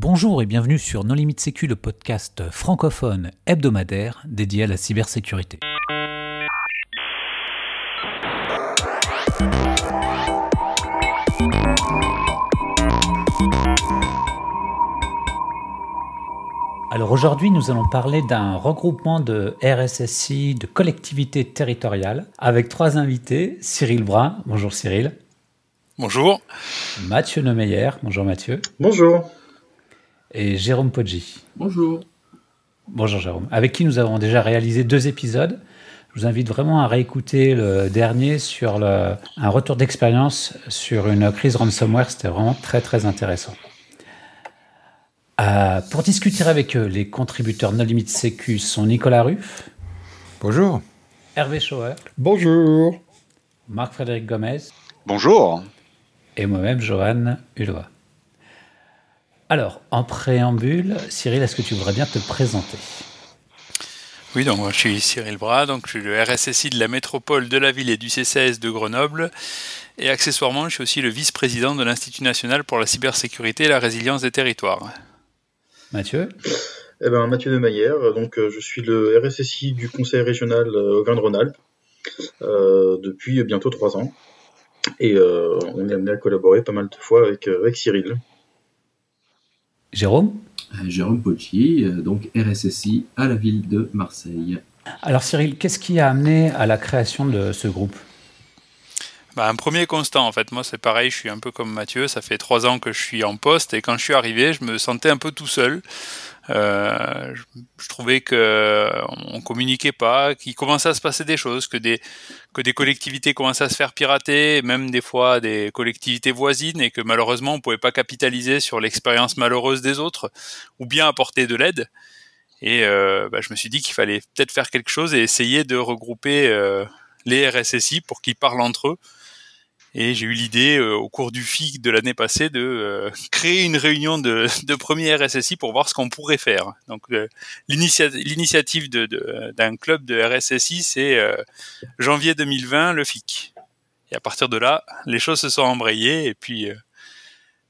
Bonjour et bienvenue sur Non Limite Sécu, le podcast francophone hebdomadaire dédié à la cybersécurité. Alors aujourd'hui, nous allons parler d'un regroupement de RSSI, de collectivités territoriales, avec trois invités. Cyril Brun, bonjour Cyril. Bonjour. Mathieu Neumeyer, bonjour Mathieu. Bonjour. Et Jérôme Poggi. Bonjour. Bonjour Jérôme. Avec qui nous avons déjà réalisé deux épisodes. Je vous invite vraiment à réécouter le dernier sur le, un retour d'expérience sur une crise ransomware. C'était vraiment très très intéressant. Euh, pour discuter avec eux, les contributeurs No Limite Sécu sont Nicolas Ruff. Bonjour. Hervé Schauer. Bonjour. Marc-Frédéric Gomez. Bonjour. Et moi-même, Johan Hulot. Alors, en préambule, Cyril, est-ce que tu voudrais bien te présenter? Oui, donc moi, je suis Cyril Bras, donc je suis le RSSI de la métropole de la ville et du CCS de Grenoble. Et accessoirement, je suis aussi le vice-président de l'Institut national pour la cybersécurité et la résilience des territoires. Mathieu? Eh ben, Mathieu de Maillère, donc euh, je suis le RSSI du Conseil régional euh, Auvergne-Rhône-Alpes euh, depuis bientôt trois ans. Et euh, on est amené à collaborer pas mal de fois avec, avec Cyril. Jérôme Jérôme Pocci, donc RSSI à la ville de Marseille. Alors Cyril, qu'est-ce qui a amené à la création de ce groupe? Bah, un premier constant, en fait. Moi, c'est pareil, je suis un peu comme Mathieu. Ça fait trois ans que je suis en poste et quand je suis arrivé, je me sentais un peu tout seul. Euh, je, je, trouvais que on communiquait pas, qu'il commençait à se passer des choses, que des que des collectivités commençaient à se faire pirater, même des fois des collectivités voisines, et que malheureusement on pouvait pas capitaliser sur l'expérience malheureuse des autres, ou bien apporter de l'aide. Et euh, bah, je me suis dit qu'il fallait peut-être faire quelque chose et essayer de regrouper euh, les RSSI pour qu'ils parlent entre eux et j'ai eu l'idée euh, au cours du FIC de l'année passée de euh, créer une réunion de, de premier RSSI pour voir ce qu'on pourrait faire. Donc euh, l'initiative d'un club de RSSI, c'est janvier 2020, le FIC. Et à partir de là, les choses se sont embrayées et puis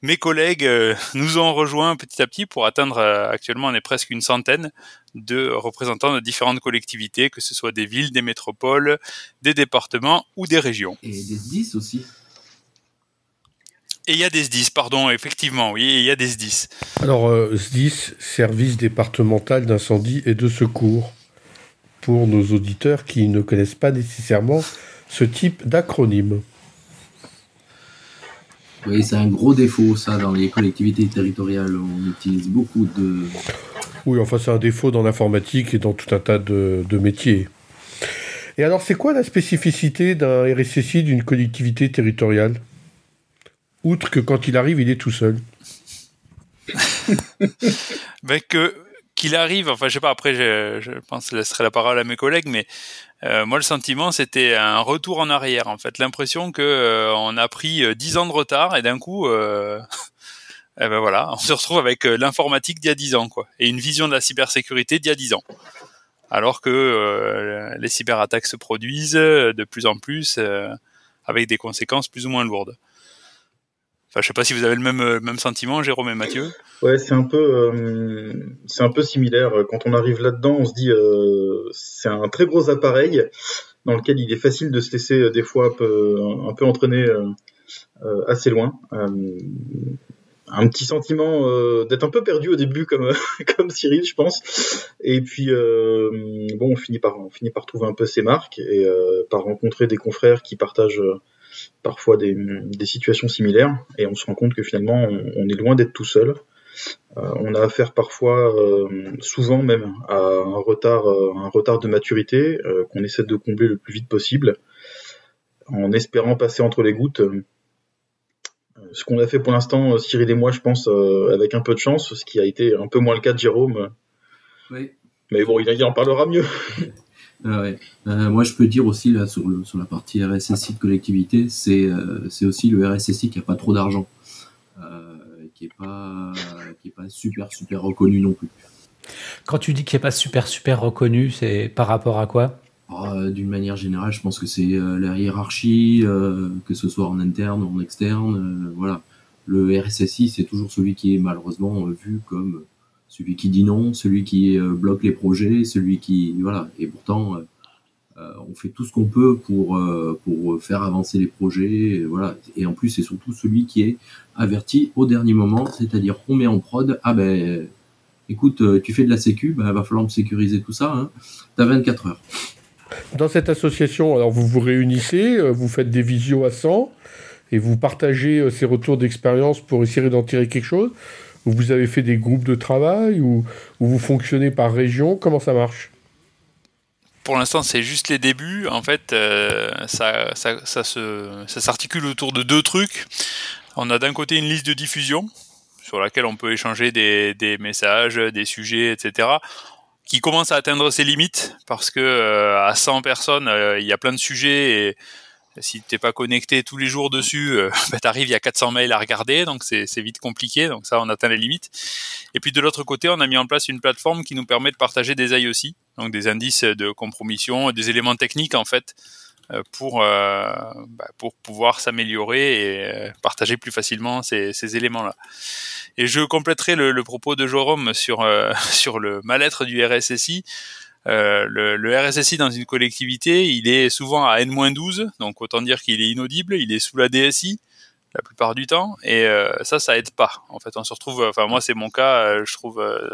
mes collègues euh, nous ont rejoints petit à petit pour atteindre, euh, actuellement on est presque une centaine de représentants de différentes collectivités, que ce soit des villes, des métropoles, des départements ou des régions. Et des SDIS aussi. Et il y a des SDIS, pardon, effectivement, oui, il y a des SDIS. Alors, euh, SDIS, Service départemental d'incendie et de secours, pour nos auditeurs qui ne connaissent pas nécessairement ce type d'acronyme. Oui, c'est un gros défaut, ça, dans les collectivités territoriales. On utilise beaucoup de. Oui, enfin, c'est un défaut dans l'informatique et dans tout un tas de, de métiers. Et alors, c'est quoi la spécificité d'un RSSI d'une collectivité territoriale? Outre que quand il arrive, il est tout seul. ben que qu'il arrive, enfin je sais pas, après je, je pense que je laisserai la parole à mes collègues, mais euh, moi le sentiment c'était un retour en arrière en fait, l'impression que euh, on a pris euh, dix ans de retard et d'un coup, euh, eh ben voilà, on se retrouve avec euh, l'informatique d'il y a dix ans quoi, et une vision de la cybersécurité d'il y a dix ans, alors que les cyberattaques se produisent de plus en plus avec des conséquences plus ou moins lourdes. Enfin, je sais pas si vous avez le même, euh, sentiment, Jérôme et Mathieu. Ouais, c'est un peu, euh, c'est un peu similaire. Quand on arrive là-dedans, on se dit, euh, c'est un très gros appareil dans lequel il est facile de se laisser euh, des fois un peu, un peu entraîner assez loin. un petit sentiment d'être un peu perdu au début, comme comme Cyril, je pense. Et puis bon, on finit par on finit par trouver un peu ses marques et par rencontrer des confrères qui partagent parfois des, des, situations similaires et on se rend compte que finalement on, on est loin d'être tout seul. Euh, on a affaire parfois, euh, souvent même, à un retard, euh, un retard de maturité qu'on essaie de combler le plus vite possible, en espérant passer entre les gouttes. Ce qu'on a fait pour l'instant, Cyril et moi, je pense, avec un peu de chance, ce qui a été un peu moins le cas de Jérôme. Oui. Mais bon, il en parlera mieux. Ah ouais. euh, moi, je peux dire aussi là sur, le, sur la partie RSSI de collectivité, c'est euh, c'est aussi le RSSI qui a pas trop d'argent, euh, qui est pas qui est pas super super reconnu non plus. Quand tu dis qu'il n'est pas super super reconnu, c'est par rapport à quoi? Euh, D'une manière générale, je pense que c'est la hiérarchie, que ce soit en interne ou en externe, voilà. le RSSI, c'est toujours celui qui est malheureusement vu comme celui qui dit non, celui qui bloque les projets, celui qui voilà. Et pourtant, on fait tout ce qu'on peut pour faire avancer les projets, et voilà. Et en plus, c'est surtout celui qui est averti au dernier moment, c'est-à-dire on met en prod, ah ben écoute, tu fais de la sécu, ben va falloir me sécuriser tout ça. Hein. T'as 24 heures. Dans cette association, alors vous vous réunissez, euh, vous faites des visios à 100 et vous partagez euh, ces retours d'expérience pour essayer d'en tirer quelque chose. Vous avez fait des groupes de travail ou, vous fonctionnez par région? Comment ça marche? Pour l'instant, c'est juste les débuts. En fait, euh, ça, ça, ça, s'articule autour de deux trucs. On a d'un côté une liste de diffusion sur laquelle on peut échanger des, des messages, des sujets, etc qui commence à atteindre ses limites parce que euh, à 100 personnes, euh, il y a plein de sujets et si t'es pas connecté tous les jours dessus, euh, bah, t'arrives, il y a 400 mails à regarder, donc c'est vite compliqué. Donc ça, on atteint les limites. Et puis de l'autre côté, on a mis en place une plateforme qui nous permet de partager des aussi donc des indices de compromission, des éléments techniques en fait, euh, pour bah, pour pouvoir s'améliorer et partager plus facilement ces, éléments-là. Et je compléterai le, propos de Jérôme sur, euh, sur le mal-être du RSSI. Euh, le, le, RSSI dans une collectivité, il est souvent à N-12, donc autant dire qu'il est inaudible, il est sous la DSI la plupart du temps, et euh, ça, ça aide pas. En fait, on se retrouve, enfin moi c'est mon cas, euh, je trouve euh,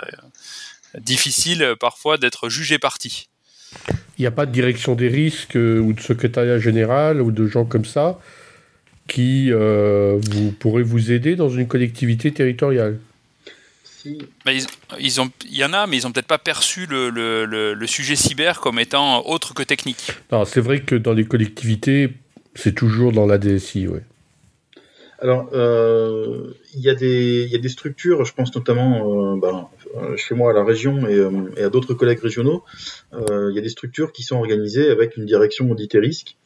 difficile parfois d'être jugé parti. Il n'y a pas de direction des risques ou de secrétariat général ou de gens comme ça qui vous pourrait vous aider dans une collectivité territoriale ils, ont, il y en a, mais ils n'ont peut-être pas perçu le, le, le, sujet cyber comme étant autre que technique. c'est vrai que dans les collectivités, c'est toujours dans la DSI, oui. Alors, euh, il y, y, a des structures, je pense notamment euh, ben, chez moi à la région et, et à d'autres collègues régionaux, il y a des structures qui sont organisées avec une direction audit et risque,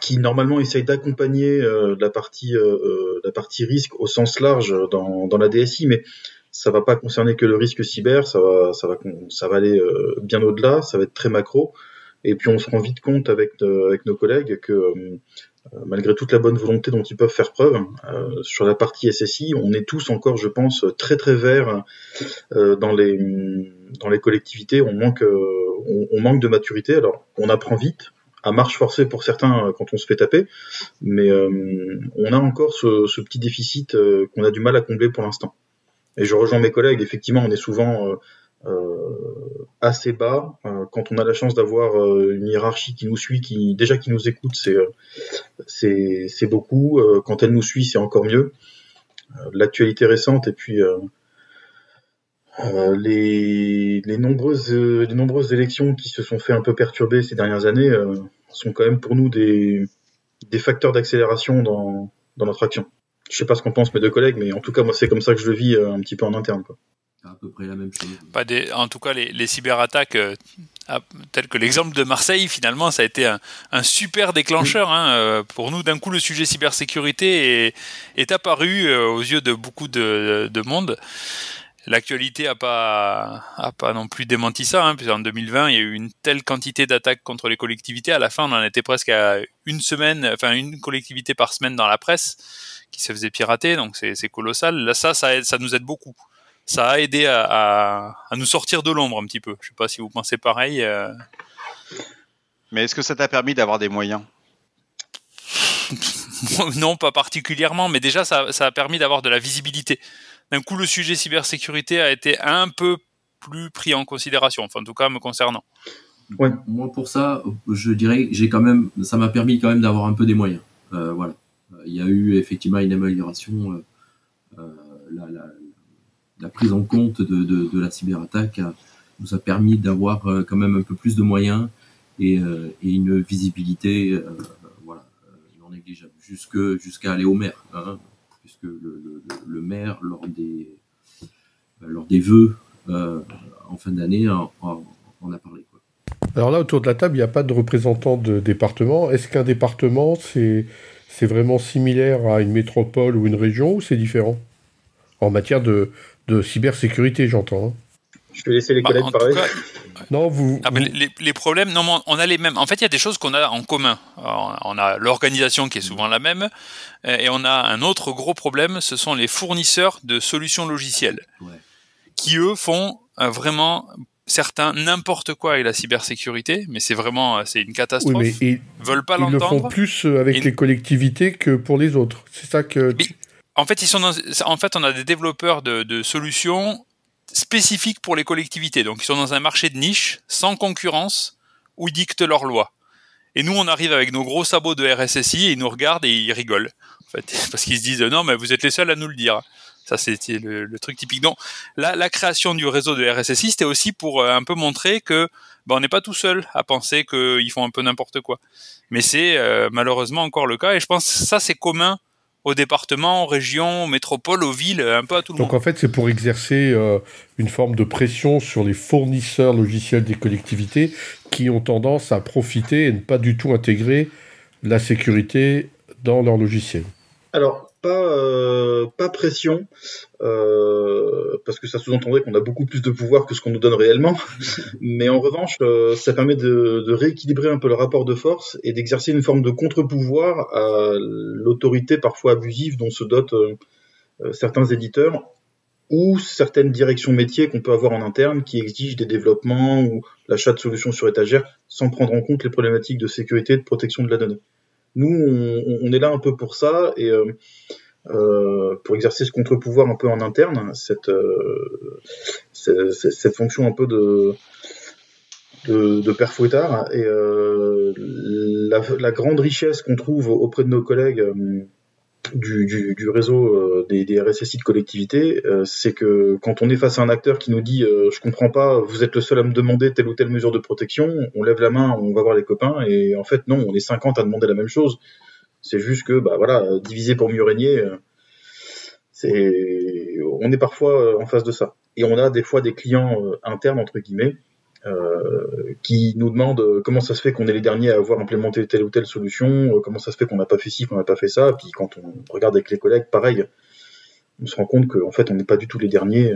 qui normalement essaye d'accompagner euh, la partie euh, euh, la partie risque au sens large dans, dans la DSI, mais ça va pas concerner que le risque cyber, ça va ça va ça va aller bien au-delà, ça va être très macro. Et puis on se rend vite compte avec avec nos collègues que malgré toute la bonne volonté dont ils peuvent faire preuve sur la partie SSI, on est tous encore, je pense, très très verts dans les dans les collectivités. On manque on manque de maturité. Alors on apprend vite, à marche forcée pour certains euh, quand on se fait taper, mais euh, on a encore ce, petit déficit euh, qu'on a du mal à combler pour l'instant. Et je rejoins mes collègues, effectivement, on est souvent assez bas. quand on a la chance d'avoir une hiérarchie qui nous suit, qui déjà qui nous écoute, c'est beaucoup. quand elle nous suit, c'est encore mieux. L'actualité récente et puis les, nombreuses, élections qui se sont fait un peu perturber ces dernières années sont quand même pour nous des, des facteurs d'accélération dans, dans notre action. Je sais pas ce qu'en pensent mes deux collègues, mais en tout cas, moi, c'est comme ça que je le vis euh, un petit peu en interne. Quoi. À peu près la même chose. Pas des, en tout cas, les, les cyberattaques, telles que l'exemple de Marseille, finalement, ça a été un, un super déclencheur. Hein. Pour nous, d'un coup, le sujet cybersécurité est, est apparu aux yeux de beaucoup de, de monde. L'actualité a pas a pas non plus démenti ça, hein, en 2020 il y a eu une telle quantité d'attaques contre les collectivités. À la fin, on en était presque à une semaine, enfin une collectivité par semaine dans la presse qui se faisait pirater, donc c'est colossal. Là, ça, ça, ça nous aide beaucoup. Ça a aidé à, à, à nous sortir de l'ombre un petit peu. Je sais pas si vous pensez pareil. Euh... Mais est-ce que ça t'a permis d'avoir des moyens? Non, pas particulièrement, mais déjà ça, ça a permis d'avoir de la visibilité d'un coup, le sujet cybersécurité a été un peu plus pris en considération, enfin, en tout cas, me concernant. Ouais. Moi, pour ça, je dirais, j'ai quand même, ça m'a permis quand même d'avoir un peu des moyens. Euh, voilà. Il y a eu effectivement une amélioration. Euh, euh la, prise en compte de, la cyberattaque nous a permis d'avoir quand même un peu plus de moyens et, et une visibilité, voilà, non négligeable, jusque jusqu'à aller au maire. Hein puisque le, le, maire, lors des, euh, lors vœux euh, en fin d'année, en, a parlé. Alors là, autour de la table, il n'y a pas de représentant de département. Est-ce qu'un département, c'est, vraiment similaire à une métropole ou une région ou c'est différent? En matière de, de cybersécurité, j'entends. Hein. Je vais laisser les Bah, collègues parler. cas, Non, vous. Ah, vous- les, les problèmes, non, mais on a les mêmes. En fait, il y a des choses qu'on a en commun. Alors, on a l'organisation qui est souvent la même, euh, et on a un autre gros problème, ce sont les fournisseurs de solutions logicielles, Ouais. qui eux font euh, vraiment certains n'importe quoi avec la cybersécurité, mais c'est vraiment euh, c'est une Oui, catastrophe. mais ils, Ils veulent pas ils le font l'entendre. plus avec Et- les collectivités que pour les autres. C'est ça que. Mais- En fait, ils sont dans- en fait, on a des développeurs de, de solutions spécifiques pour les collectivités. Donc, ils sont dans un marché de niche, sans concurrence, où ils dictent leurs lois. Et nous, on arrive avec nos gros sabots de RSSI et ils nous regardent et ils rigolent. En fait, parce qu'ils se disent non, mais vous êtes les seuls à nous le dire. Ça, c'était le, truc typique. Donc, la, la création du réseau de RSSI, c'était aussi pour euh, un peu montrer que ben, on n'est pas tout seul à penser qu'ils font un peu n'importe quoi. Mais c'est euh, malheureusement encore le cas. Et je pense que ça, c'est commun aux départements, aux régions, aux métropoles, aux villes, un peu à tout le Donc monde. en fait, c'est pour exercer euh, une forme de pression sur les fournisseurs logiciels des collectivités qui ont tendance à profiter et ne pas du tout intégrer la sécurité dans leur logiciel. Alors, pas, euh, pas pression, euh, parce que ça sous-entendrait qu'on a beaucoup plus de pouvoir que ce qu'on nous donne réellement. Mais en revanche, euh, ça permet de, de rééquilibrer un peu le rapport de force et d'exercer une forme de contre-pouvoir à l'autorité parfois abusive dont se dotent certains éditeurs ou certaines directions métiers qu'on peut avoir en interne qui exigent des développements ou l'achat de solutions sur étagère sans prendre en compte les problématiques de sécurité et de protection de la donnée. Nous, on, est là un peu pour ça et euh, euh, pour exercer ce contre-pouvoir un peu en interne, cette, euh, cette, fonction un peu de, de, père fouettard. Et la, grande richesse qu'on trouve auprès de nos collègues du, du, du réseau euh, des, des RSSI de collectivité, euh, c'est que quand on est face à un acteur qui nous dit euh, je comprends pas, vous êtes le seul à me demander telle ou telle mesure de protection, on lève la main, on va voir les copains, et en fait non, on est 50 à demander la même chose. C'est juste que bah voilà, diviser pour mieux régner, euh, c'est on est parfois euh, en face de ça. Et on a des fois des clients euh, internes entre guillemets qui nous demandent euh, comment ça se fait qu'on est les derniers à avoir implémenté telle ou telle solution, euh, comment ça se fait qu'on n'a pas fait ci, qu'on n'a pas fait ça. Puis quand on regarde avec les collègues, pareil, on se rend compte qu'en fait on n'est pas du tout les derniers.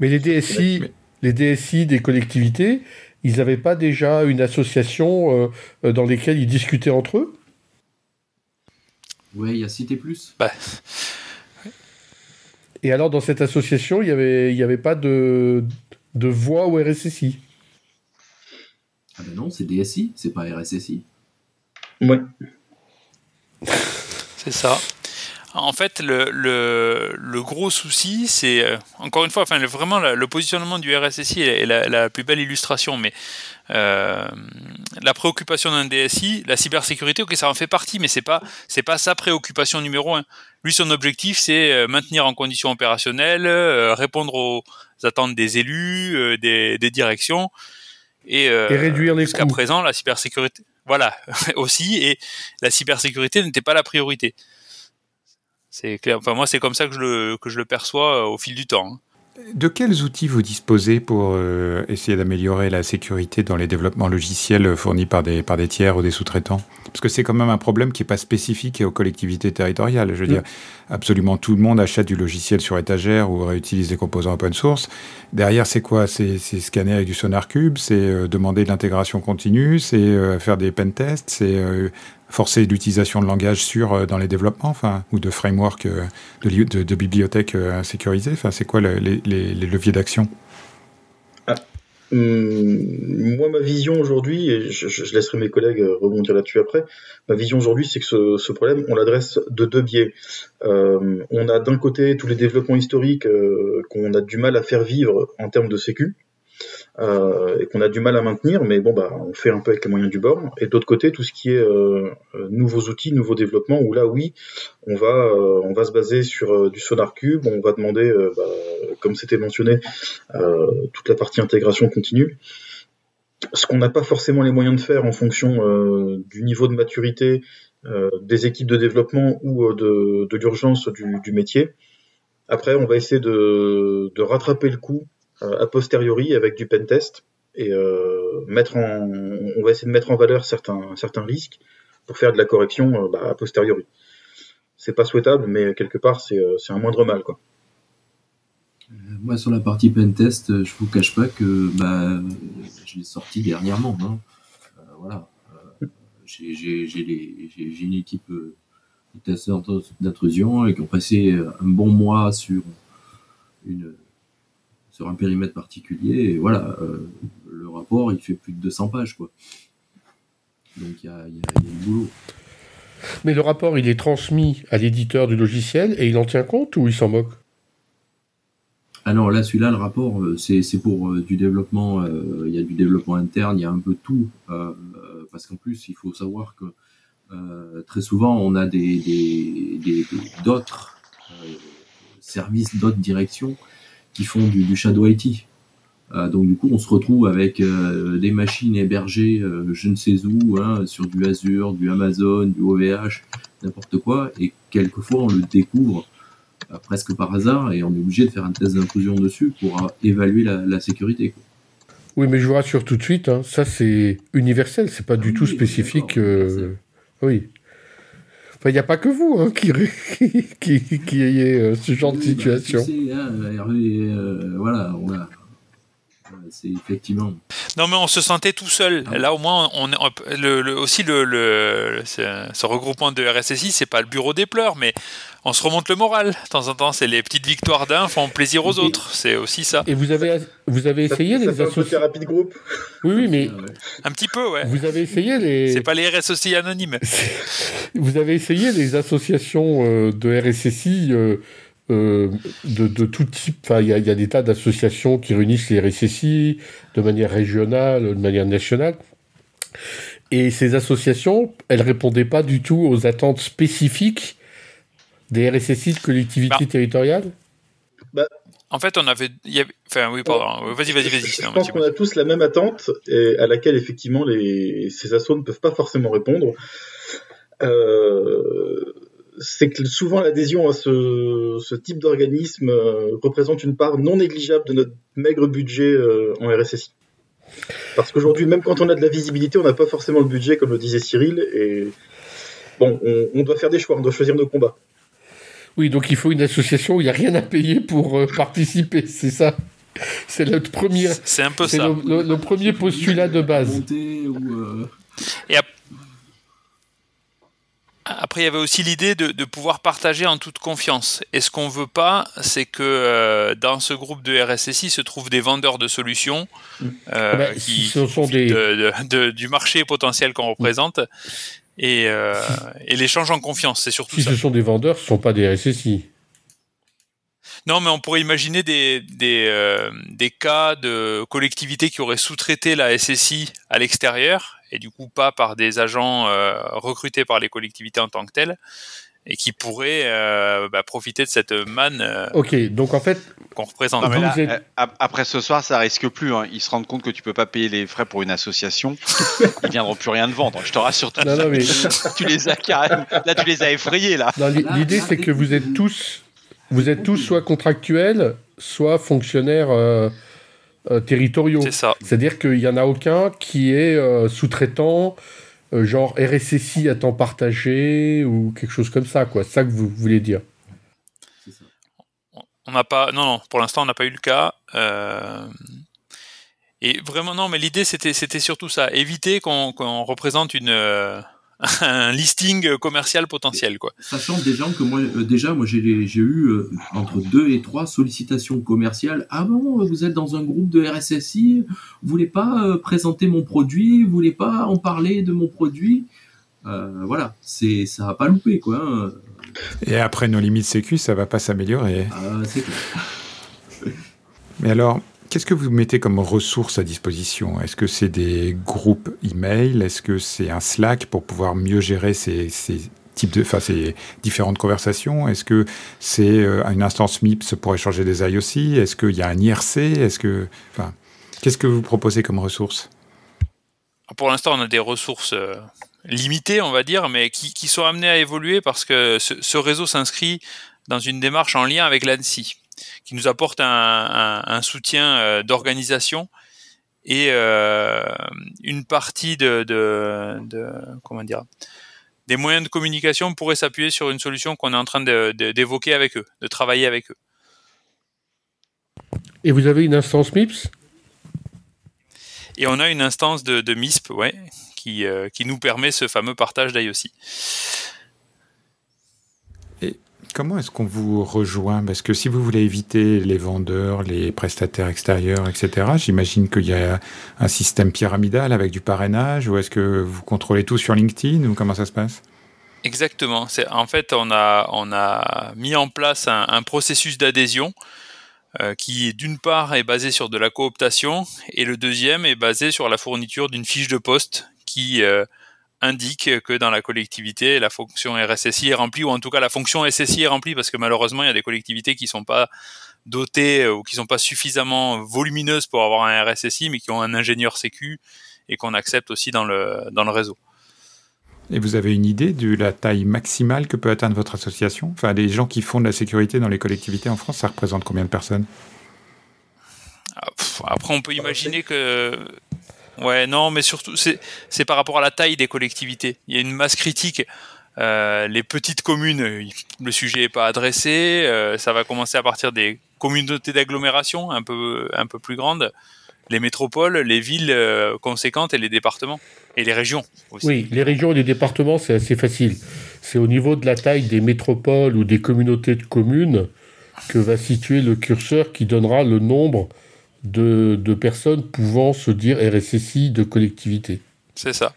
Mais les DSI, les DSI des collectivités, ils n'avaient pas déjà une association euh, euh, dans lesquelles ils discutaient entre eux? Ouais, il y a Cité Plus. Bah, Et alors, dans cette association, il n'y avait, il y avait pas de, de voix au RSSI Ah ben non, c'est DSI, c'est pas RSSI. Ouais. C'est ça. En fait, le, le, le gros souci, c'est euh, encore une fois, enfin, le- vraiment la- le positionnement du RSSI est la, la plus belle illustration, mais euh, la préoccupation d'un DSI, la cybersécurité, ok, ça en fait partie, mais c'est pas c'est pas sa préoccupation numéro un. Lui, son objectif, c'est euh, maintenir en condition opérationnelle, euh, répondre aux attentes des élus, euh, des, des directions, et, euh, Et réduire les jusqu'à présent, la cybersécurité, voilà, aussi, et la cybersécurité n'était pas la priorité. C'est clair. Enfin, moi, c'est comme ça que je le, que je le perçois euh, au fil du temps. De quels outils vous disposez pour euh, essayer d'améliorer la sécurité dans les développements logiciels fournis par des, par des tiers ou des sous-traitants? Parce que c'est quand même un problème qui n'est pas spécifique aux collectivités territoriales. Je veux Mm. dire, absolument tout le monde achète du logiciel sur étagère ou réutilise des composants open source. Derrière, c'est quoi? C'est scanner avec du sonar cube, c'est euh, demander de l'intégration continue, c'est euh, faire des pen tests, c'est forcer l'utilisation de langage sûr euh, dans les développements, enfin, ou de framework, euh, de, li- de, de bibliothèques euh, sécurisées. Enfin, c'est quoi le- les, leviers d'action? Hum, moi, ma vision aujourd'hui, et je, laisserai mes collègues rebondir là-dessus après, ma vision aujourd'hui, c'est que ce, problème, on l'adresse de deux biais. On a d'un côté tous les développements historiques qu'on a du mal à faire vivre en termes de sécu, et qu'on a du mal à maintenir, mais bon, bah, on fait un peu avec les moyens du bord. Et de l'autre côté, tout ce qui est euh, euh, nouveaux outils, nouveaux développements, où là, oui, on va, euh, se baser sur euh, du Sonar Cube, on va demander, euh, bah, comme c'était mentionné, euh, toute la partie intégration continue. Ce qu'on n'a pas forcément les moyens de faire en fonction euh, du niveau de maturité euh, des équipes de développement ou euh, de, l'urgence du, métier. Après, on va essayer de, rattraper le coup euh, a posteriori avec du pen test et euh, mettre en, on va essayer de mettre en valeur certains, certains risques pour faire de la correction euh, bah, a posteriori. C'est pas souhaitable, mais quelque part c'est euh, un moindre mal quoi. Moi, sur la partie pentest, je vous cache pas que bah, je l'ai sorti dernièrement. Hein. Euh, voilà. Euh, j'ai une équipe euh, de testeurs d'intrusion et qui ont passé un bon mois sur, une, sur un périmètre particulier. Et voilà, euh, le rapport, il fait plus de 200 pages. Quoi. Donc il y a, il y a- il y a du boulot. Mais le rapport, il est transmis à l'éditeur du logiciel et il en tient compte ou il s'en moque? Non, là, celui-là, le rapport, euh, c'est pour euh, du développement. euh, Il y a du développement interne, il y a un peu tout. euh, parce qu'en plus, il faut savoir que euh, très souvent, on a des des- des- des- d'autres euh, services, d'autres directions qui font du, du shadow IT. Euh, donc du coup, on se retrouve avec euh, des machines hébergées, euh, je ne sais où, hein, sur du Azure, du Amazon, du OVH, n'importe quoi, et quelquefois on le découvre presque par hasard et on est obligé de faire un test d'intrusion dessus pour évaluer la, la sécurité. quoi. Oui, mais je vous rassure tout de suite, hein, ça c'est universel, c'est pas du Ah tout spécifique. Oui. Enfin, il n'y a pas que vous hein, qui, qui, qui, qui ayez euh, ce genre de Oui, bah, situation. tu sais, hein, Hervé, euh, voilà, on a- c'est effectivement. Non, mais on se sentait tout seul. Ah. Là, au moins, on, on- le, le- aussi le, le- ce, ce regroupement de RSSI, c'est pas le bureau des pleurs, mais on se remonte le moral. De temps en temps, c'est les petites victoires d'un font plaisir aux autres. C'est aussi ça. Et vous avez, vous avez Ça, essayé ça les un associations? thérapie de groupe. Oui, oui, mais. Un petit peu, ouais. vous avez essayé les. C'est pas les RSSI anonymes. Vous avez essayé les associations euh, de RSSI euh, euh, de, de tout type. Enfin, il y, a- il y a des tas d'associations qui réunissent les RSSI de manière régionale, de manière nationale. Et ces associations, elles répondaient pas du tout aux attentes spécifiques des RSSI de collectivités Bah. territoriales. En fait, on avait. il y avait- Enfin, oui, pardon. Vas-y, vas-y, vas-y. Je Non, pense qu'on a tous la même attente et à laquelle effectivement les, ces assos ne peuvent pas forcément répondre. Euh, c'est que souvent l'adhésion à ce, ce type d'organisme euh, représente une part non négligeable de notre maigre budget euh, en RSSI. Parce qu'aujourd'hui, même quand on a de la visibilité, on n'a pas forcément le budget, comme le disait Cyril, et bon, on, on doit faire des choix, on doit choisir nos combats. Oui, donc il faut une association où il n'y a rien à payer pour euh, participer, c'est ça C'est le premier, C'est un peu c'est ça. le, le- le premier postulat de base. Ou, euh, Après, il y avait aussi l'idée de, de pouvoir partager en toute confiance. Et ce qu'on veut pas, c'est que euh, dans ce groupe de RSSI se trouvent des vendeurs de solutions Mm. euh, Ah bah, qui, si ce qui sont profitent des- de- de- de- du marché potentiel qu'on représente et, euh, et l'échange en confiance. C'est surtout Si ça. ce sont des vendeurs, ce ne sont pas des RSSI. Non, mais on pourrait imaginer des, des, euh, des cas de collectivités qui auraient sous-traité la SSI à l'extérieur, et du coup pas par des agents euh, recrutés par les collectivités en tant que telles, et qui pourraient euh, bah, profiter de cette manne euh, Ok, donc en fait, qu'on représente. Non, mais Vous là, êtes- euh, ap- après ce soir, ça risque plus. hein. Ils se rendent compte que tu peux pas payer les frais pour une association. Ils viendront plus rien te vendre. Je te rassure de non, non, mais. Tu les as carrément. Là, tu les as effrayés là. l'idée c'est que vous êtes tous, vous êtes tous soit contractuels, soit fonctionnaires euh, euh, territoriaux. C'est ça. C'est-à-dire qu'il n'y en a aucun qui est euh, sous-traitant, euh, genre RSSI à temps partagé ou quelque chose comme ça, quoi. C'est ça que vous voulez dire. c'est ça. On n'a pas, non, non, pour l'instant, on n'a pas eu le cas. euh, Et vraiment, non, mais l'idée, c'était, c'était surtout ça, éviter qu'on, qu'on représente une, euh, un listing commercial potentiel, quoi. Sachant déjà que moi, euh, déjà, moi, j'ai eu euh, entre deux et trois sollicitations commerciales. Ah bon, vous êtes dans un groupe de RSSI, vous voulez pas euh, présenter mon produit, vous voulez pas en parler de mon produit? Euh, Voilà, c'est ça a pas loupé quoi. hein. Et après nos limites sécu, ça va pas s'améliorer. Ah, c'est clair. Mais alors, qu'est-ce que vous mettez comme ressources à disposition? Est-ce que c'est des groupes email? Est-ce que c'est un Slack pour pouvoir mieux gérer ces, types de, enfin, ces différentes conversations? Est-ce que c'est euh, une instance MIPS pour échanger des IOC Est-ce qu'il y a un IRC Est-ce que, enfin, qu'est-ce que vous proposez comme ressources? Pour l'instant, on a des ressources euh, limitées, on va dire, mais qui, qui sont amenées à évoluer parce que ce, ce réseau s'inscrit dans une démarche en lien avec l'ANSI, qui nous apporte un, un- un soutien euh, d'organisation et euh, une partie de, de, de- comment dire des moyens de communication pourrait s'appuyer sur une solution qu'on est en train d'évoquer avec eux, de travailler avec eux. Et vous avez une instance MIPS Et on a une instance de, de MISP, ouais, qui, euh, qui nous permet ce fameux partage d'IOC. Comment est-ce qu'on vous rejoint? Parce que si vous voulez éviter les vendeurs, les prestataires extérieurs, etc., j'imagine qu'il y a un système pyramidal avec du parrainage, ou est-ce que vous contrôlez tout sur LinkedIn, ou comment ça se passe? Exactement. En fait, on a, on a mis en place un, processus d'adhésion euh, qui, d'une part, est basé sur de la cooptation, et le deuxième est basé sur la fourniture d'une fiche de poste qui... Euh, indique que dans la collectivité, la fonction RSSI est remplie, ou en tout cas la fonction SSI est remplie, parce que malheureusement, il y a des collectivités qui sont pas dotées euh, ou qui sont pas suffisamment volumineuses pour avoir un RSSI, mais qui ont un ingénieur sécu et qu'on accepte aussi dans le, dans le réseau. Et vous avez une idée de la taille maximale que peut atteindre votre association? Enfin, les gens qui font de la sécurité dans les collectivités en France, ça représente combien de personnes? Ah, Après, on peut imaginer que Ouais, non, mais surtout, c'est par rapport à la taille des collectivités. Il y a une masse critique. Euh, les petites communes, le sujet n'est pas adressé. Euh, ça va commencer à partir des communautés d'agglomération un peu, plus grandes, les métropoles, les villes euh, conséquentes et les départements. Et les régions aussi. Oui, les régions et les départements, c'est assez facile. C'est au niveau de la taille des métropoles ou des communautés de communes que va situer le curseur qui donnera le nombre de, personnes pouvant se dire RSSI de collectivité. C'est ça.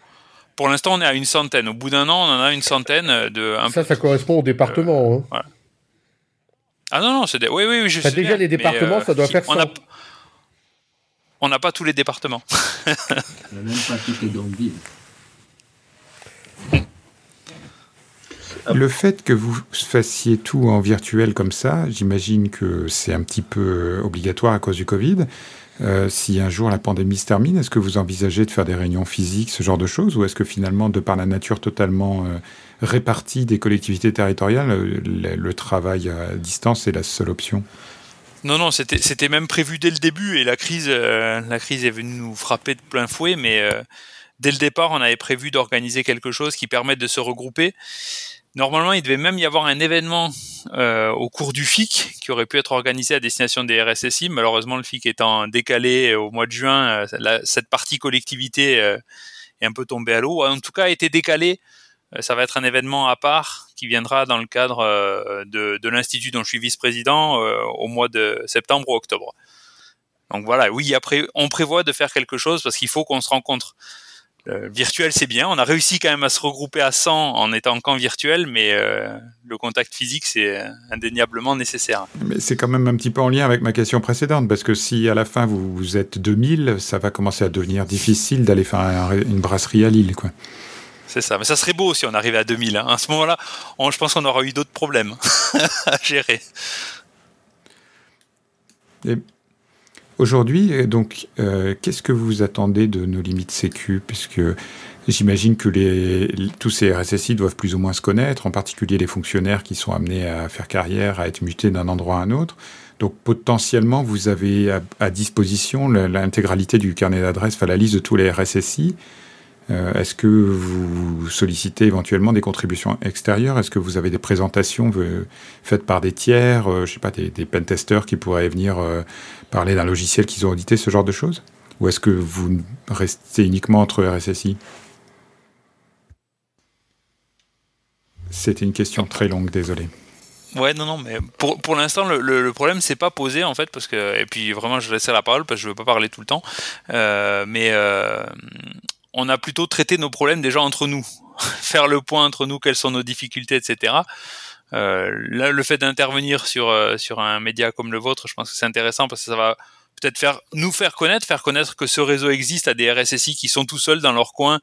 Pour l'instant, on est à une centaine. Au bout d'un an, on en a une centaine de. ça, ça correspond au département. Hein. Ah non, non, c'est des... oui, oui, je sais. Déjà, les départements, ça doit faire 100. On n'a pas tous les départements. on n'a même pas toutes les grandes villes. Le fait que vous fassiez tout en virtuel comme ça, j'imagine que c'est un petit peu obligatoire à cause du Covid. Euh, si un jour la pandémie se termine, est-ce que vous envisagez de faire des réunions physiques, ce genre de choses, ou est-ce que finalement, de par la nature totalement euh, répartie des collectivités territoriales, le, travail à distance est la seule option? Non, non, c'était même prévu dès le début et la crise, euh, la crise est venue nous frapper de plein fouet, mais dès le départ, on avait prévu d'organiser quelque chose qui permette de se regrouper. Normalement, il devait même y avoir un événement euh, au cours du FIC qui aurait pu être organisé à destination des RSSI. Malheureusement, le FIC étant décalé au mois de juin, euh, cette partie collectivité euh, est un peu tombée à l'eau. En tout cas, a été décalé. Ça va être un événement à part qui viendra dans le cadre de, de l'institut dont je suis vice-président au mois de septembre ou octobre. Donc voilà, oui, après, on prévoit de faire quelque chose parce qu'il faut qu'on se rencontre. Euh, virtuel, c'est bien. On a réussi quand même à se regrouper à 100 en étant en camp virtuel, mais euh, le contact physique, c'est indéniablement nécessaire. Mais c'est quand même un petit peu en lien avec ma question précédente, parce que si à la fin vous, vous êtes 2000, ça va commencer à devenir difficile d'aller faire une brasserie à Lille. Quoi. C'est ça. Mais ça serait beau si on arrivait à 2000. Hein. À ce moment-là, je pense qu'on aura eu d'autres problèmes à gérer. Et Aujourd'hui, euh, donc, euh, qu'est-ce que vous attendez de nos limites sécu? Puisque j'imagine que tous ces RSSI doivent plus ou moins se connaître, en particulier les fonctionnaires qui sont amenés à faire carrière, à être mutés d'un endroit à un autre. Donc potentiellement, vous avez à, disposition l'intégralité du carnet d'adresses, la liste de tous les RSSI. Euh, est-ce que vous sollicitez éventuellement des contributions extérieures? Est-ce que vous avez des présentations faites par des tiers, je sais pas, des, des pentesters qui pourraient venir parler d'un logiciel qu'ils ont audité, ce genre de choses? Ou est-ce que vous restez uniquement entre RSSI C'était une question très longue, désolé. Ouais, non, non, mais pour, pour l'instant, le, le, le, problème s'est pas posé en fait, parce que et puis vraiment, je laisse la parole parce que je veux pas parler tout le temps, euh, mais euh, on a plutôt traité nos problèmes déjà entre nous, faire le point entre nous, quelles sont nos difficultés, etc. Euh, là, le fait d'intervenir sur euh, sur un média comme le vôtre, je pense que c'est intéressant parce que ça va peut-être faire nous faire connaître, faire connaître que ce réseau existe à des RSSI qui sont tout seuls dans leur coin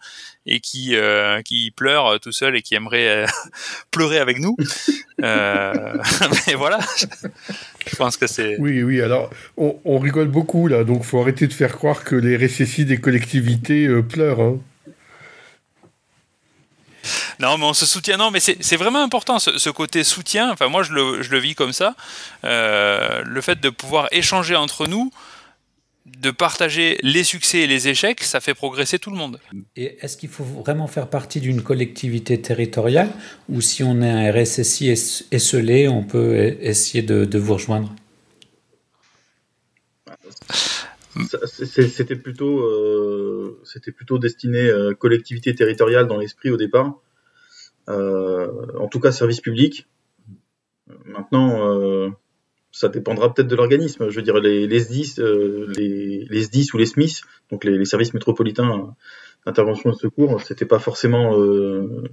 et qui euh, qui pleurent tout seuls et qui aimeraient pleurer avec nous. mais voilà, je pense que c'est. Oui, oui. Alors, on, on, rigole beaucoup là, donc faut arrêter de faire croire que les RSSI des collectivités pleurent. Hein. Non, mais on se soutient. Non, mais c'est vraiment important ce, côté soutien. Enfin, moi, je le, je le vis comme ça. Euh, le fait de pouvoir échanger entre nous, de partager les succès et les échecs, ça fait progresser tout le monde. Et est-ce qu'il faut vraiment faire partie d'une collectivité territoriale ou si on est un RSSI esselé, on peut essayer de, de vous rejoindre? C'était plutôt, euh, c'était plutôt destiné euh, collectivité territoriale dans l'esprit au départ. Euh, en tout cas, service public. Maintenant, euh, ça dépendra peut-être de l'organisme. Je veux dire, les, les SDIS, euh, les, les SDIS ou les SMIS, donc les, services métropolitains d'intervention et de secours, c'était pas forcément euh,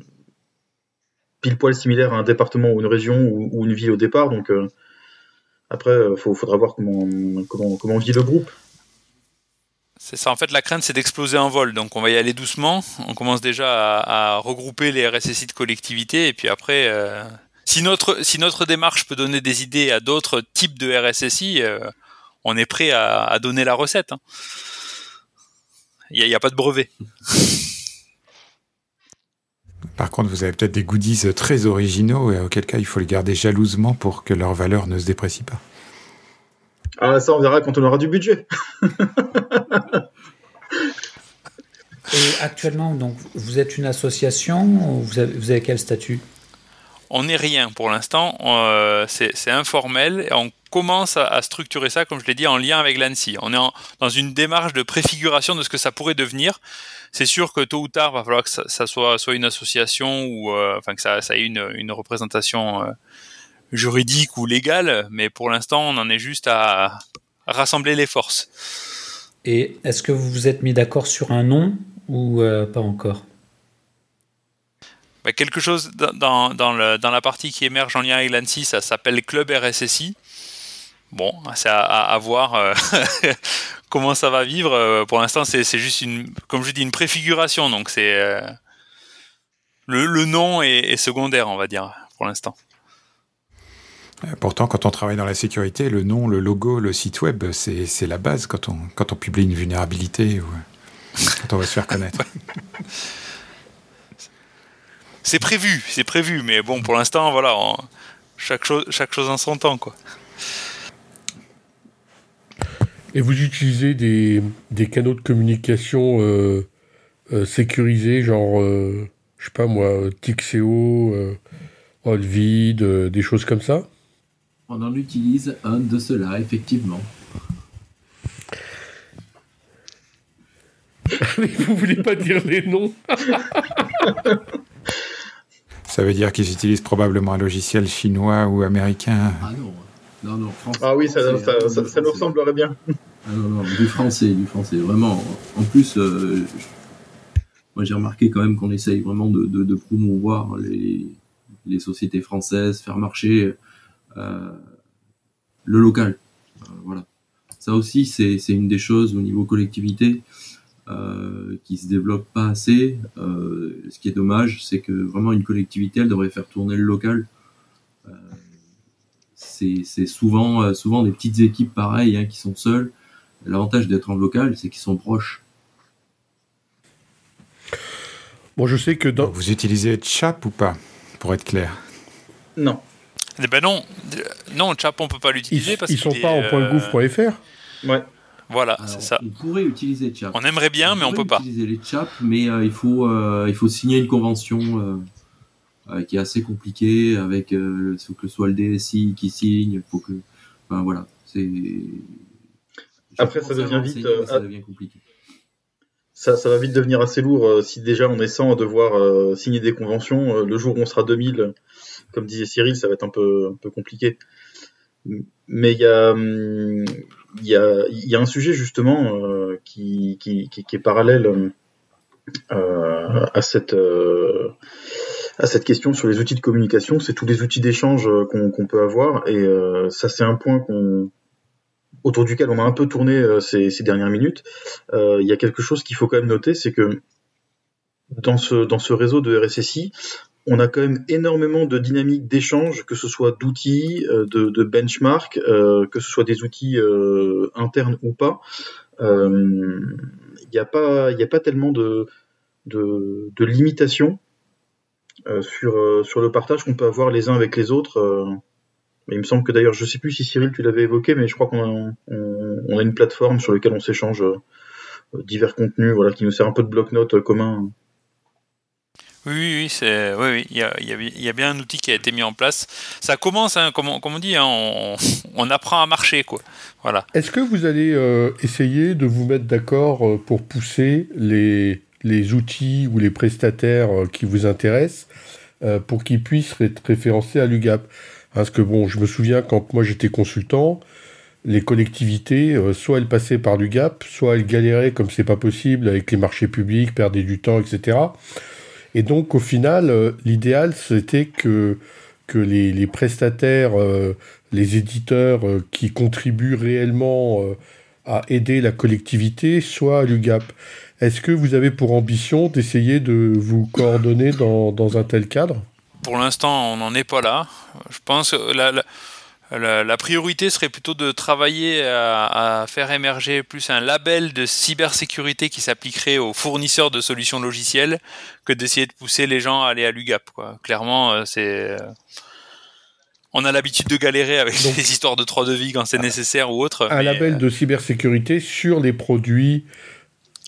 pile poil similaire à un département ou une région ou, une ville au départ. Donc euh, après, il faudra voir comment, comment, comment vit le groupe. C'est ça, en fait, la crainte, c'est d'exploser en vol. Donc, on va y aller doucement. On commence déjà à, à regrouper les RSSI de collectivité. Et puis après, si, notre, si notre démarche peut donner des idées à d'autres types de RSSI, euh, on est prêt à, à, donner la recette. Hein. Il n'y a, a, pas de brevet. Par contre, vous avez peut-être des goodies très originaux, et auquel cas il faut les garder jalousement pour que leur valeur ne se déprécie pas. Ah, ça, on verra quand on aura du budget. Et actuellement, donc, vous êtes une association ou vous avez, vous avez quel statut? On n'est rien pour l'instant. Euh, c'est informel et on commence à, structurer ça, comme je l'ai dit, en lien avec l'ANSI. On est dans une démarche de préfiguration de ce que ça pourrait devenir. C'est sûr que tôt ou tard, va falloir que ça, soit, soit une association ou euh, enfin que ça, ait une, représentation euh, juridique ou légale, mais pour l'instant, on en est juste à rassembler les forces. Et est-ce que vous vous êtes mis d'accord sur un nom ou pas encore? Bah, Quelque chose dans, dans, le, dans, la partie qui émerge en lien avec l'ANSI, ça s'appelle Club RSSI. Bon, c'est à, à, à, voir euh, comment ça va vivre. Pour l'instant, c'est juste une, comme je dis, une préfiguration. Donc c'est euh, le, le, nom est, est secondaire, on va dire, pour l'instant. Pourtant, quand on travaille dans la sécurité, le nom, le logo, le site web, c'est la base quand on, quand on publie une vulnérabilité ou quand on va se faire connaître. c'est prévu, c'est prévu, mais bon, pour l'instant, voilà, on, chaque, chose, chaque chose en son temps, quoi. Et vous utilisez des, des canaux de communication euh, euh, sécurisés, genre, euh, je sais pas moi, Tixeo, euh, Hotvid, des choses comme ça? On en utilise un de ceux-là, effectivement. Vous voulez pas dire les noms? Ça veut dire qu'ils utilisent probablement un logiciel chinois ou américain. Ah non, non, non. Français, ah oui, ça, ça, ça, ça nous ressemblerait bien. Ah non, non, du français, du français, vraiment. En plus, euh, moi j'ai remarqué quand même qu'on essaye vraiment de, de, de promouvoir les, les sociétés françaises, faire marcher euh, le local. Euh, voilà. Ça aussi, c'est une des choses au niveau collectivité euh, qui se développe pas assez. Euh, ce qui est dommage, c'est que vraiment une collectivité, elle devrait faire tourner le local. Euh, c'est souvent, souvent des petites équipes pareilles hein, qui sont seules. L'avantage d'être en local, c'est qu'ils sont proches. Bon, je sais que dans... Vous utilisez Chap ou pas, pour être clair? Non. Eh ben non, non, Chap, on peut pas l'utiliser ils, parce ils sont pas en .gouv.fr. Ouais. Voilà, c'est ça. On pourrait utiliser Chap. On aimerait bien, on mais on peut pas. utiliser les Chap, mais euh, il faut euh, il faut signer une convention euh, qui est assez compliquée avec euh, que ce soit le DSI qui signe, faut que, enfin voilà, c'est. Après, ça devient vite. ça devient compliqué. Ça, ça, va vite devenir assez lourd si déjà on est 100 à devoir signer des conventions. le jour où on sera 2000 comme disait Cyril, ça va être un peu, un peu compliqué. Mais il y a, il y, a, y a un sujet justement euh, qui, est parallèle euh, à, cette, euh, à cette question sur les outils de communication, c'est tous les outils d'échange qu'on qu peut avoir. Et ça, c'est un point autour duquel on a un peu tourné ces, ces, dernières minutes. Il y a quelque chose qu'il faut quand même noter, c'est que dans ce, dans ce réseau de RSSI, on a quand même énormément de dynamique d'échange, que ce soit d'outils, euh, de, de benchmark, euh, que ce soit des outils euh, internes ou pas. Il n'y a pas, tellement de, limitations sur le partage qu'on peut avoir les uns avec les autres. il me semble que d'ailleurs, je sais plus si Cyril tu l'avais évoqué, mais je crois qu'on a, on, on a une plateforme sur laquelle on s'échange divers contenus, voilà, qui nous sert un peu de bloc-notes commun. Oui, oui, c'est, oui, oui, il y a, bien un outil qui a été mis en place. Ça commence, hein, comme, on, dit, hein, on, apprend à marcher, quoi. Voilà. Est-ce que vous allez euh, essayer de vous mettre d'accord euh, pour pousser les, outils ou les prestataires euh, qui vous intéressent pour qu'ils puissent être référencés à l'UGAP Parce que bon, je me souviens quand moi j'étais consultant, les collectivités, soit elles passaient par l'UGAP, soit elles galéraient comme c'est pas possible avec les marchés publics, perdaient du temps, etc. Et donc au final, euh, l'idéal c'était que, que les, prestataires, euh, les éditeurs euh, qui contribuent réellement à aider la collectivité soient à l'UGAP. Est-ce que vous avez pour ambition d'essayer de vous coordonner dans, dans un tel cadre? Pour l'instant, on n'en est pas là. Je pense que la, la- la priorité serait plutôt de travailler à, à faire émerger plus un label de cybersécurité qui s'appliquerait aux fournisseurs de solutions logicielles que d'essayer de pousser les gens à aller à l'UGAP. Quoi. Clairement, euh, c'est. euh, On a l'habitude de galérer avec Donc- les histoires de 3 de vie quand c'est nécessaire ou autre. Un mais, label euh, de cybersécurité sur les produits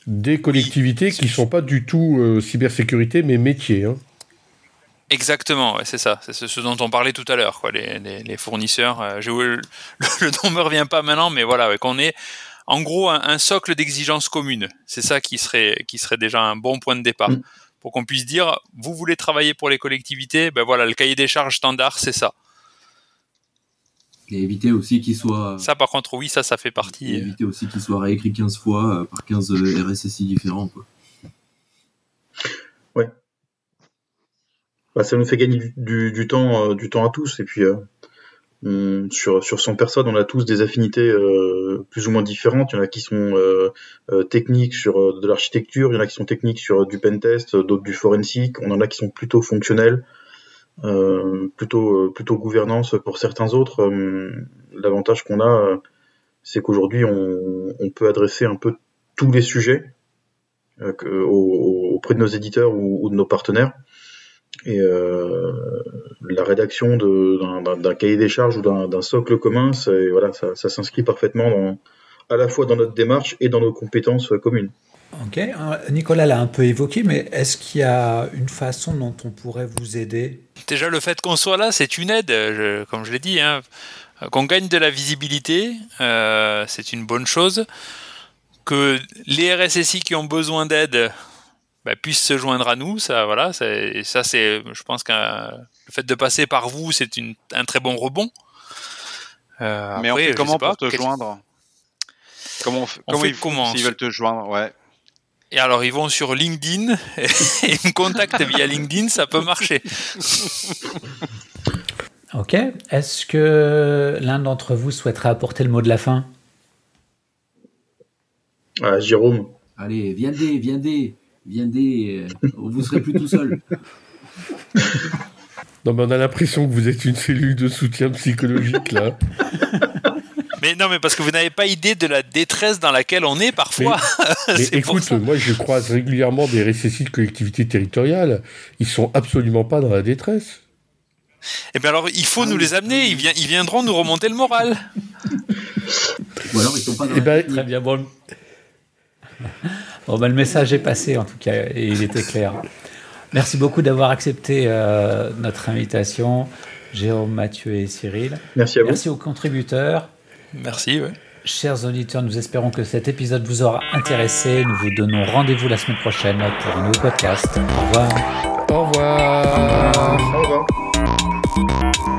des collectivités qui sont pas du tout euh, cybersécurité mais métier. hein. Exactement, ouais, c'est ça. C'est ce, dont on parlait tout à l'heure, quoi. Les, les- les fournisseurs. euh, le, le nom me revient pas maintenant, mais voilà, ouais, qu'on ait en gros un, un socle d'exigences communes. C'est ça qui serait, qui serait déjà un bon point de départ. Mm. Pour qu'on puisse dire, vous voulez travailler pour les collectivités, ben voilà, le cahier des charges standard, c'est ça. Et éviter aussi qu'il soit, Ça, par contre, oui, ça, ça fait partie. euh, éviter aussi qu'il soit réécrit 15 fois euh, par 15 euh, RSSI différents. Quoi. Bah, ça nous fait gagner du, temps, euh, du temps à tous. Et puis, euh, sur, sur 100 personnes, on a tous des affinités euh, plus ou moins différentes. Il y en a qui sont techniques sur de l'architecture, il y en a qui sont techniques sur du pentest, d'autres du forensique. On en a qui sont plutôt fonctionnels, plutôt, plutôt gouvernance pour certains autres. L'avantage qu'on a, c'est qu'aujourd'hui, on, peut adresser un peu tous les sujets auprès de nos éditeurs ou de nos partenaires. Et euh, la rédaction d'un cahier des charges ou d'un socle commun, voilà, ça, ça s'inscrit parfaitement dans, à la fois dans notre démarche et dans nos compétences euh, communes. Ok, euh, Nicolas l'a un peu évoqué, mais est-ce qu'il y a une façon dont on pourrait vous aider? Déjà, le fait qu'on soit là, c'est une aide, je- comme je l'ai dit. hein. Qu'on gagne de la visibilité, euh, c'est une bonne chose. Que les RSSI qui ont besoin d'aide bah, puissent se joindre à nous, ça, voilà, et ça, c'est, je pense que le fait de passer par vous, c'est un très bon rebond. Euh, Mais après, on fait comment pas, pour te quel- joindre? Comment on fait, On comment fait ils comment s'ils veulent te joindre Ouais. Et alors, ils vont sur LinkedIn et ils me contactent via LinkedIn, ça peut marcher. Ok, est-ce que l'un d'entre vous souhaiterait apporter le mot de la fin? Ah, Jérôme, Allez, viendez, viendez, viendez, euh, vous serez plus tout seul. Non mais on a l'impression que vous êtes une cellule de soutien psychologique là. Mais non, mais parce que vous n'avez pas idée de la détresse dans laquelle on est parfois. Mais écoute, moi je croise régulièrement des RSSI de collectivités territoriales. Ils sont absolument pas dans la détresse. Eh bien alors, il faut Ah nous les amener. Ils, viendront nous remonter le moral. Ou alors ils sont pas dans Eh la ben. Très bien, bon. Bon, ben, le message est passé en tout cas, et il était clair. Merci beaucoup d'avoir accepté euh, notre invitation, Jérôme, Mathieu et Cyril. merci à vous. Merci aux contributeurs. Merci. Ouais. Chers auditeurs, nous espérons que cet épisode vous aura intéressé. Nous vous donnons rendez-vous la semaine prochaine pour un nouveau podcast. Au revoir. Au revoir. Au revoir.